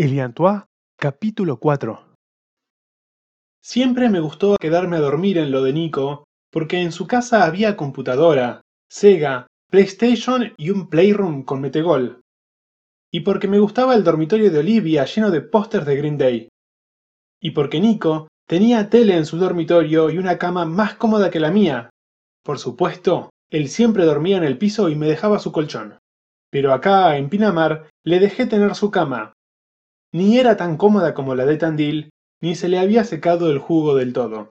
Eliantois, capítulo 4 Siempre me gustó quedarme a dormir en lo de Nico, porque en su casa había computadora, Sega, PlayStation y un Playroom con metegol. Y porque me gustaba el dormitorio de Olivia lleno de pósters de Green Day. Y porque Nico tenía tele en su dormitorio y una cama más cómoda que la mía. Por supuesto, él siempre dormía en el piso y me dejaba su colchón. Pero acá, en Pinamar, le dejé tener su cama. Ni era tan cómoda como la de Tandil, ni se le había secado el jugo del todo.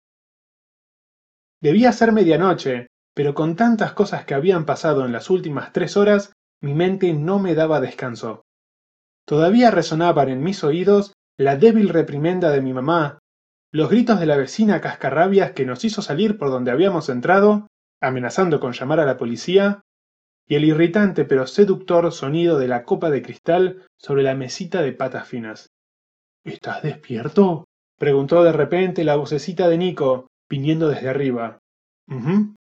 Debía ser medianoche, pero con tantas cosas que habían pasado en las últimas tres horas, mi mente no me daba descanso. Todavía resonaban en mis oídos la débil reprimenda de mi mamá, los gritos de la vecina cascarrabias que nos hizo salir por donde habíamos entrado, amenazando con llamar a la policía, y el irritante pero seductor sonido de la copa de cristal sobre la mesita de patas finas. ¿Estás despierto? preguntó de repente la vocecita de Nico, viniendo desde arriba. "Ujú.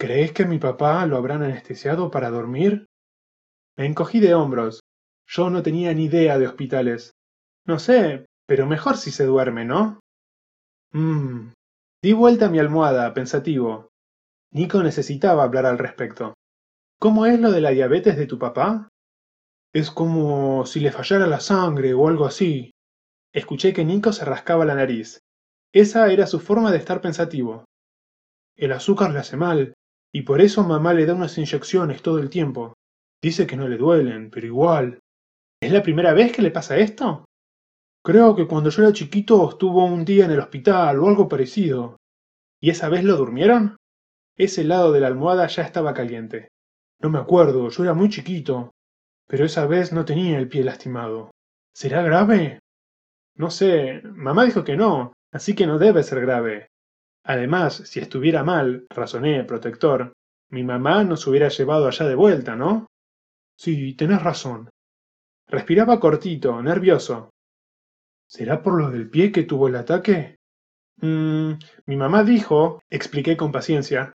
¿Crees que mi papá lo habrán anestesiado para dormir? Me encogí de hombros. Yo no tenía ni idea de hospitales. No sé, pero mejor si se duerme, ¿no? Mmm. Di vuelta a mi almohada, pensativo. Nico necesitaba hablar al respecto. ¿Cómo es lo de la diabetes de tu papá? Es como si le fallara la sangre o algo así. Escuché que Nico se rascaba la nariz. Esa era su forma de estar pensativo. El azúcar le hace mal, y por eso mamá le da unas inyecciones todo el tiempo. Dice que no le duelen, pero igual. ¿Es la primera vez que le pasa esto? Creo que cuando yo era chiquito estuvo un día en el hospital o algo parecido. ¿Y esa vez lo durmieron? Ese lado de la almohada ya estaba caliente. No me acuerdo, yo era muy chiquito. Pero esa vez no tenía el pie lastimado. ¿Será grave? No sé, mamá dijo que no, así que no debe ser grave. Además, si estuviera mal, razoné, protector, mi mamá nos hubiera llevado allá de vuelta, ¿no? Sí, tenés razón. Respiraba cortito, nervioso. ¿Será por lo del pie que tuvo el ataque? Mmm, mi mamá dijo, expliqué con paciencia,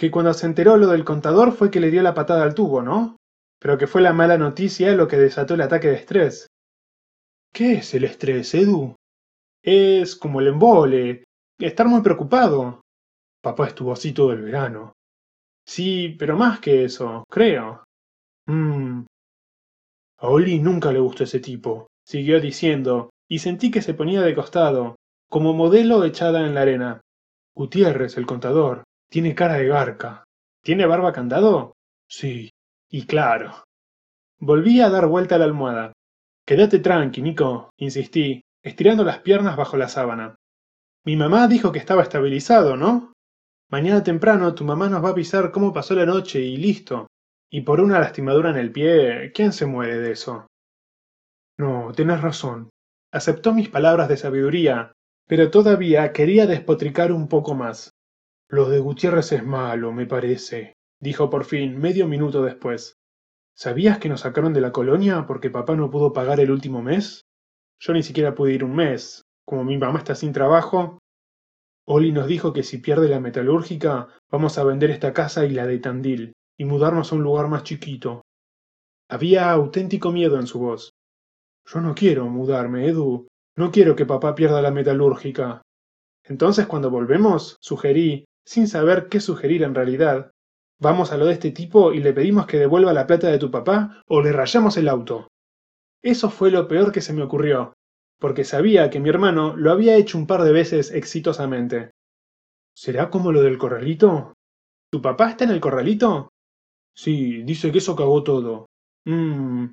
que cuando se enteró lo del contador fue que le dio la patada al tubo, ¿no? Pero que fue la mala noticia lo que desató el ataque de estrés. ¿Qué es el estrés, Edu? Es como el embole, estar muy preocupado. Papá estuvo así todo el verano. Sí, pero más que eso, creo. Mmm. A Oli nunca le gustó ese tipo, siguió diciendo, y sentí que se ponía de costado, como modelo echada en la arena. Gutiérrez, el contador, tiene cara de garca. ¿Tiene barba candado? Sí, y claro. Volví a dar vuelta a la almohada. Quédate tranqui, Nico, insistí, estirando las piernas bajo la sábana. Mi mamá dijo que estaba estabilizado, ¿no? Mañana temprano tu mamá nos va a avisar cómo pasó la noche y listo. Y por una lastimadura en el pie, ¿quién se muere de eso? No, tenés razón. Aceptó mis palabras de sabiduría, pero todavía quería despotricar un poco más. Lo de Gutiérrez es malo, me parece, dijo por fin, medio minuto después. ¿Sabías que nos sacaron de la colonia porque papá no pudo pagar el último mes? Yo ni siquiera pude ir un mes. Como mi mamá está sin trabajo. Oli nos dijo que si pierde la metalúrgica, vamos a vender esta casa y la de Tandil, y mudarnos a un lugar más chiquito. Había auténtico miedo en su voz. Yo no quiero mudarme, Edu. No quiero que papá pierda la metalúrgica. Entonces cuando volvemos, sugerí, sin saber qué sugerir en realidad, vamos a lo de este tipo y le pedimos que devuelva la plata de tu papá o le rayamos el auto. Eso fue lo peor que se me ocurrió, porque sabía que mi hermano lo había hecho un par de veces exitosamente. ¿Será como lo del corralito? ¿Tu papá está en el corralito? Sí, dice que eso cagó todo. Mmm.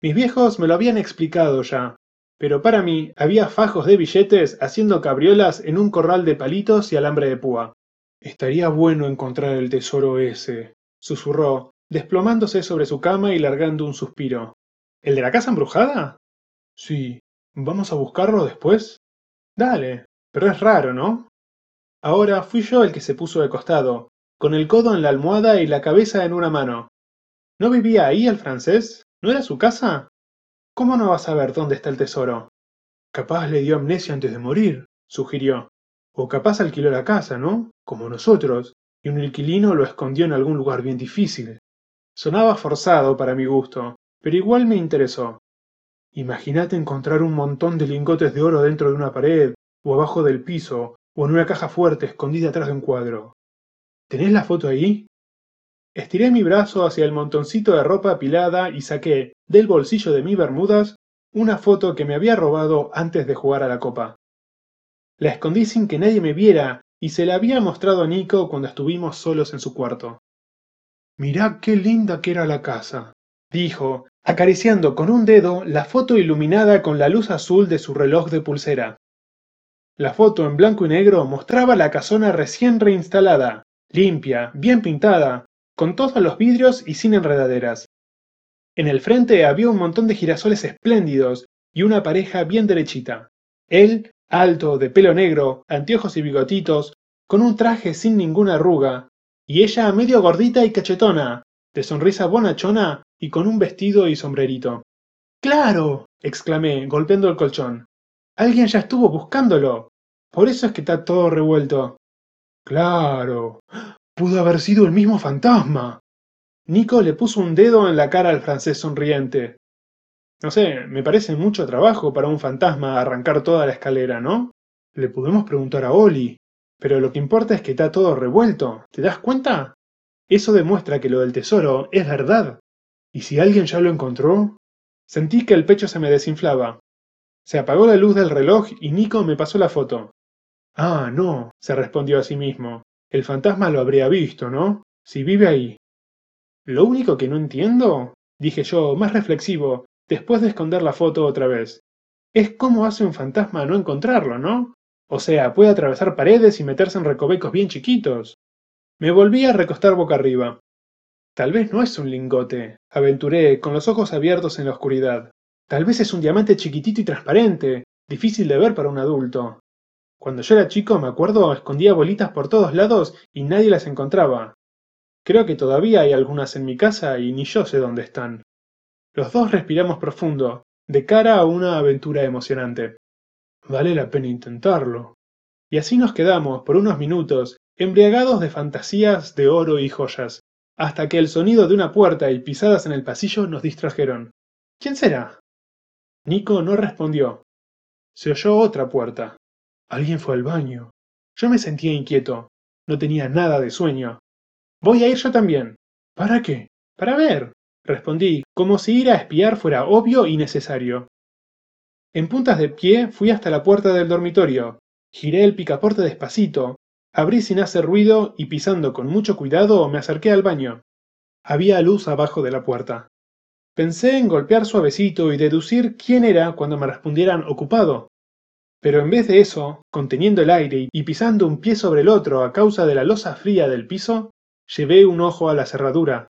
Mis viejos me lo habían explicado ya, pero para mí había fajos de billetes haciendo cabriolas en un corral de palitos y alambre de púa. Estaría bueno encontrar el tesoro ese, susurró, desplomándose sobre su cama y largando un suspiro. ¿El de la casa embrujada? Sí. ¿Vamos a buscarlo después? Dale. Pero es raro, ¿no? Ahora fui yo el que se puso de costado, con el codo en la almohada y la cabeza en una mano. ¿No vivía ahí el francés? ¿No era su casa? ¿Cómo no vas a ver dónde está el tesoro? Capaz le dio amnesia antes de morir, sugirió. O capaz alquiló la casa, ¿no? Como nosotros, y un inquilino lo escondió en algún lugar bien difícil. Sonaba forzado para mi gusto, pero igual me interesó. Imagínate encontrar un montón de lingotes de oro dentro de una pared, o abajo del piso, o en una caja fuerte escondida atrás de un cuadro. ¿Tenés la foto ahí? Estiré mi brazo hacia el montoncito de ropa apilada y saqué, del bolsillo de mi bermudas, una foto que me había robado antes de jugar a la copa. La escondí sin que nadie me viera y se la había mostrado a Nico cuando estuvimos solos en su cuarto. Mirá qué linda que era la casa, dijo, acariciando con un dedo la foto iluminada con la luz azul de su reloj de pulsera. La foto en blanco y negro mostraba la casona recién reinstalada, limpia, bien pintada, con todos los vidrios y sin enredaderas. En el frente había un montón de girasoles espléndidos y una pareja bien derechita. Él, alto, de pelo negro, anteojos y bigotitos, con un traje sin ninguna arruga, y ella medio gordita y cachetona, de sonrisa bonachona y con un vestido y sombrerito. ¡Claro! exclamé, golpeando el colchón. Alguien ya estuvo buscándolo. Por eso es que está todo revuelto. Claro. Pudo haber sido el mismo fantasma. Nico le puso un dedo en la cara al francés sonriente. No sé, me parece mucho trabajo para un fantasma arrancar toda la escalera, ¿no? Le podemos preguntar a Oli. Pero lo que importa es que está todo revuelto. ¿Te das cuenta? Eso demuestra que lo del tesoro es verdad. ¿Y si alguien ya lo encontró? Sentí que el pecho se me desinflaba. Se apagó la luz del reloj y Nico me pasó la foto. Ah, no, se respondió a sí mismo. El fantasma lo habría visto, ¿no? Si vive ahí. Lo único que no entiendo, dije yo, más reflexivo, después de esconder la foto otra vez, es cómo hace un fantasma no encontrarlo, ¿no? O sea, puede atravesar paredes y meterse en recovecos bien chiquitos. Me volví a recostar boca arriba. Tal vez no es un lingote, aventuré, con los ojos abiertos en la oscuridad. Tal vez es un diamante chiquitito y transparente, difícil de ver para un adulto. Cuando yo era chico, me acuerdo, escondía bolitas por todos lados y nadie las encontraba. Creo que todavía hay algunas en mi casa y ni yo sé dónde están. Los dos respiramos profundo, de cara a una aventura emocionante. Vale la pena intentarlo. Y así nos quedamos, por unos minutos, embriagados de fantasías de oro y joyas, hasta que el sonido de una puerta y pisadas en el pasillo nos distrajeron. ¿Quién será? Nico no respondió. Se oyó otra puerta. Alguien fue al baño. Yo me sentía inquieto. No tenía nada de sueño. Voy a ir yo también. ¿Para qué? Para ver. Respondí, como si ir a espiar fuera obvio y necesario. En puntas de pie fui hasta la puerta del dormitorio. Giré el picaporte despacito. Abrí sin hacer ruido y pisando con mucho cuidado me acerqué al baño. Había luz abajo de la puerta. Pensé en golpear suavecito y deducir quién era cuando me respondieran ocupado. Pero en vez de eso, conteniendo el aire y pisando un pie sobre el otro a causa de la losa fría del piso, llevé un ojo a la cerradura.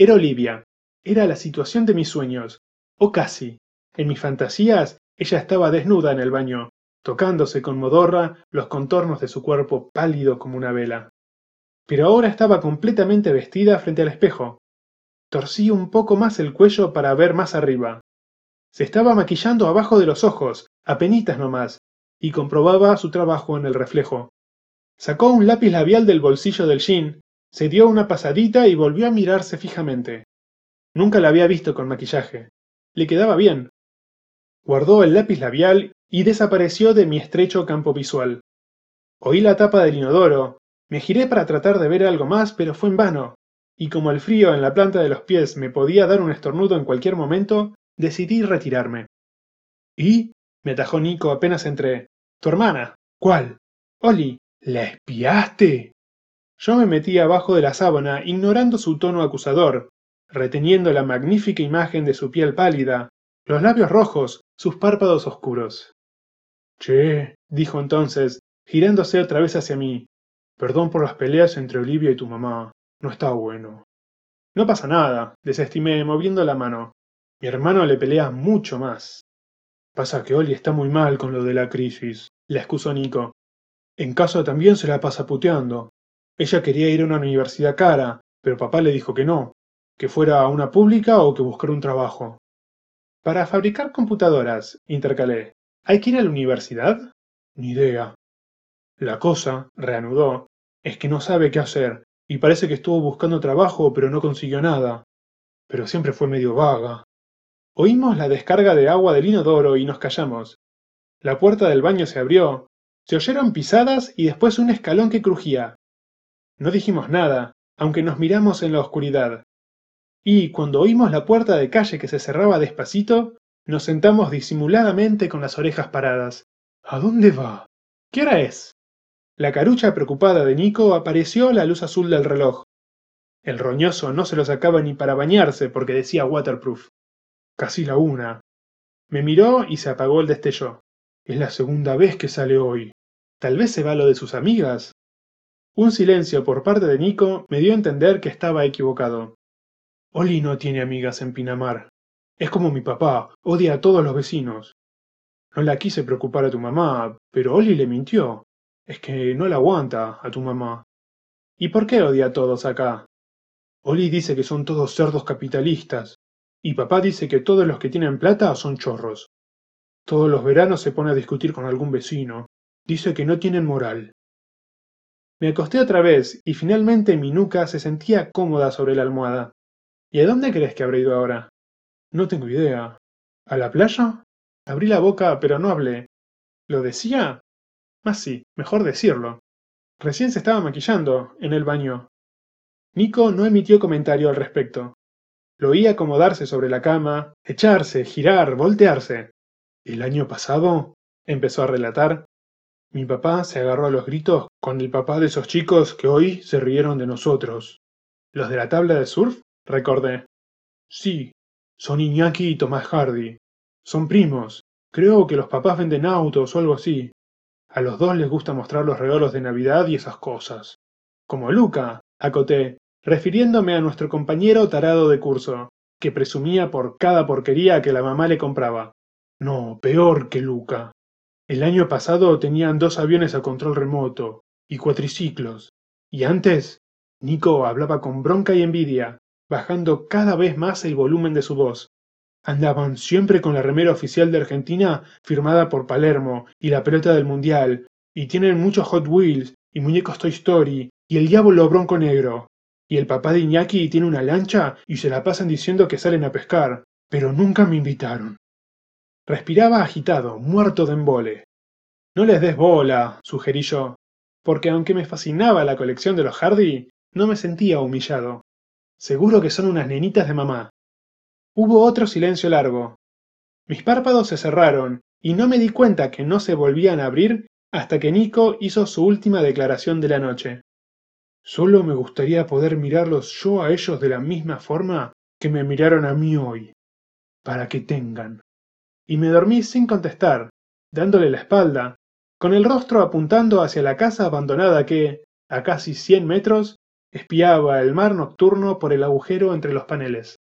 Era Olivia. Era la situación de mis sueños. O casi. En mis fantasías, ella estaba desnuda en el baño, tocándose con modorra los contornos de su cuerpo pálido como una vela. Pero ahora estaba completamente vestida frente al espejo. Torcí un poco más el cuello para ver más arriba. Se estaba maquillando abajo de los ojos, apenitas nomás, y comprobaba su trabajo en el reflejo. Sacó un lápiz labial del bolsillo del jean, se dio una pasadita y volvió a mirarse fijamente. Nunca la había visto con maquillaje. Le quedaba bien. Guardó el lápiz labial y desapareció de mi estrecho campo visual. Oí la tapa del inodoro, me giré para tratar de ver algo más, pero fue en vano, y como el frío en la planta de los pies me podía dar un estornudo en cualquier momento, decidí retirarme. ¿Y? me atajó Nico apenas entré. Tu hermana. ¿Cuál? Oli. ¿La espiaste? Yo me metí abajo de la sábana, ignorando su tono acusador, reteniendo la magnífica imagen de su piel pálida, los labios rojos, sus párpados oscuros. Che, dijo entonces, girándose otra vez hacia mí. Perdón por las peleas entre Olivia y tu mamá. No está bueno. No pasa nada, desestimé, moviendo la mano. Mi hermano le pelea mucho más. Pasa que Oli está muy mal con lo de la crisis, le excusó Nico. En casa también se la pasa puteando. Ella quería ir a una universidad cara, pero papá le dijo que no, que fuera a una pública o que buscara un trabajo. Para fabricar computadoras, intercalé, ¿hay que ir a la universidad? Ni idea. La cosa, reanudó, es que no sabe qué hacer, y parece que estuvo buscando trabajo pero no consiguió nada. Pero siempre fue medio vaga. Oímos la descarga de agua del inodoro y nos callamos. La puerta del baño se abrió, se oyeron pisadas y después un escalón que crujía. No dijimos nada, aunque nos miramos en la oscuridad. Y cuando oímos la puerta de calle que se cerraba despacito, nos sentamos disimuladamente con las orejas paradas. ¿A dónde va? ¿Qué hora es? La carucha preocupada de Nico apareció a la luz azul del reloj. El roñoso no se lo sacaba ni para bañarse porque decía waterproof. Casi la una. Me miró y se apagó el destello. Es la segunda vez que sale hoy. Tal vez se va lo de sus amigas. Un silencio por parte de Nico me dio a entender que estaba equivocado. Oli no tiene amigas en Pinamar. Es como mi papá, odia a todos los vecinos. No la quise preocupar a tu mamá, pero Oli le mintió. Es que no la aguanta a tu mamá. ¿Y por qué odia a todos acá? Oli dice que son todos cerdos capitalistas, y papá dice que todos los que tienen plata son chorros. Todos los veranos se pone a discutir con algún vecino. Dice que no tienen moral. Me acosté otra vez y finalmente mi nuca se sentía cómoda sobre la almohada. ¿Y a dónde crees que habré ido ahora? No tengo idea. ¿A la playa? Abrí la boca, pero no hablé. ¿Lo decía? Más sí, mejor decirlo. Recién se estaba maquillando, en el baño. Nico no emitió comentario al respecto. Lo oí acomodarse sobre la cama, echarse, girar, voltearse. El año pasado, empezó a relatar, mi papá se agarró a los gritos con el papá de esos chicos que hoy se rieron de nosotros. ¿Los de la tabla de surf? Recordé. Sí, son Iñaki y Tomás Hardy. Son primos. Creo que los papás venden autos o algo así. A los dos les gusta mostrar los regalos de Navidad y esas cosas. Como Luca, acoté, refiriéndome a nuestro compañero tarado de curso, que presumía por cada porquería que la mamá le compraba. No, peor que Luca. El año pasado tenían dos aviones a control remoto y cuatriciclos. Y antes, Nico hablaba con bronca y envidia, bajando cada vez más el volumen de su voz. Andaban siempre con la remera oficial de Argentina firmada por Palermo y la pelota del Mundial, y tienen muchos Hot Wheels y muñecos Toy Story y el diablo bronco negro. Y el papá de Iñaki tiene una lancha y se la pasan diciendo que salen a pescar, pero nunca me invitaron. Respiraba agitado, muerto de embole. No les des bola, sugerí yo, porque aunque me fascinaba la colección de los Hardy, no me sentía humillado. Seguro que son unas nenitas de mamá. Hubo otro silencio largo. Mis párpados se cerraron y no me di cuenta que no se volvían a abrir hasta que Nico hizo su última declaración de la noche. Solo me gustaría poder mirarlos yo a ellos de la misma forma que me miraron a mí hoy, para que tengan y me dormí sin contestar, dándole la espalda, con el rostro apuntando hacia la casa abandonada que, a casi cien metros, espiaba el mar nocturno por el agujero entre los paneles.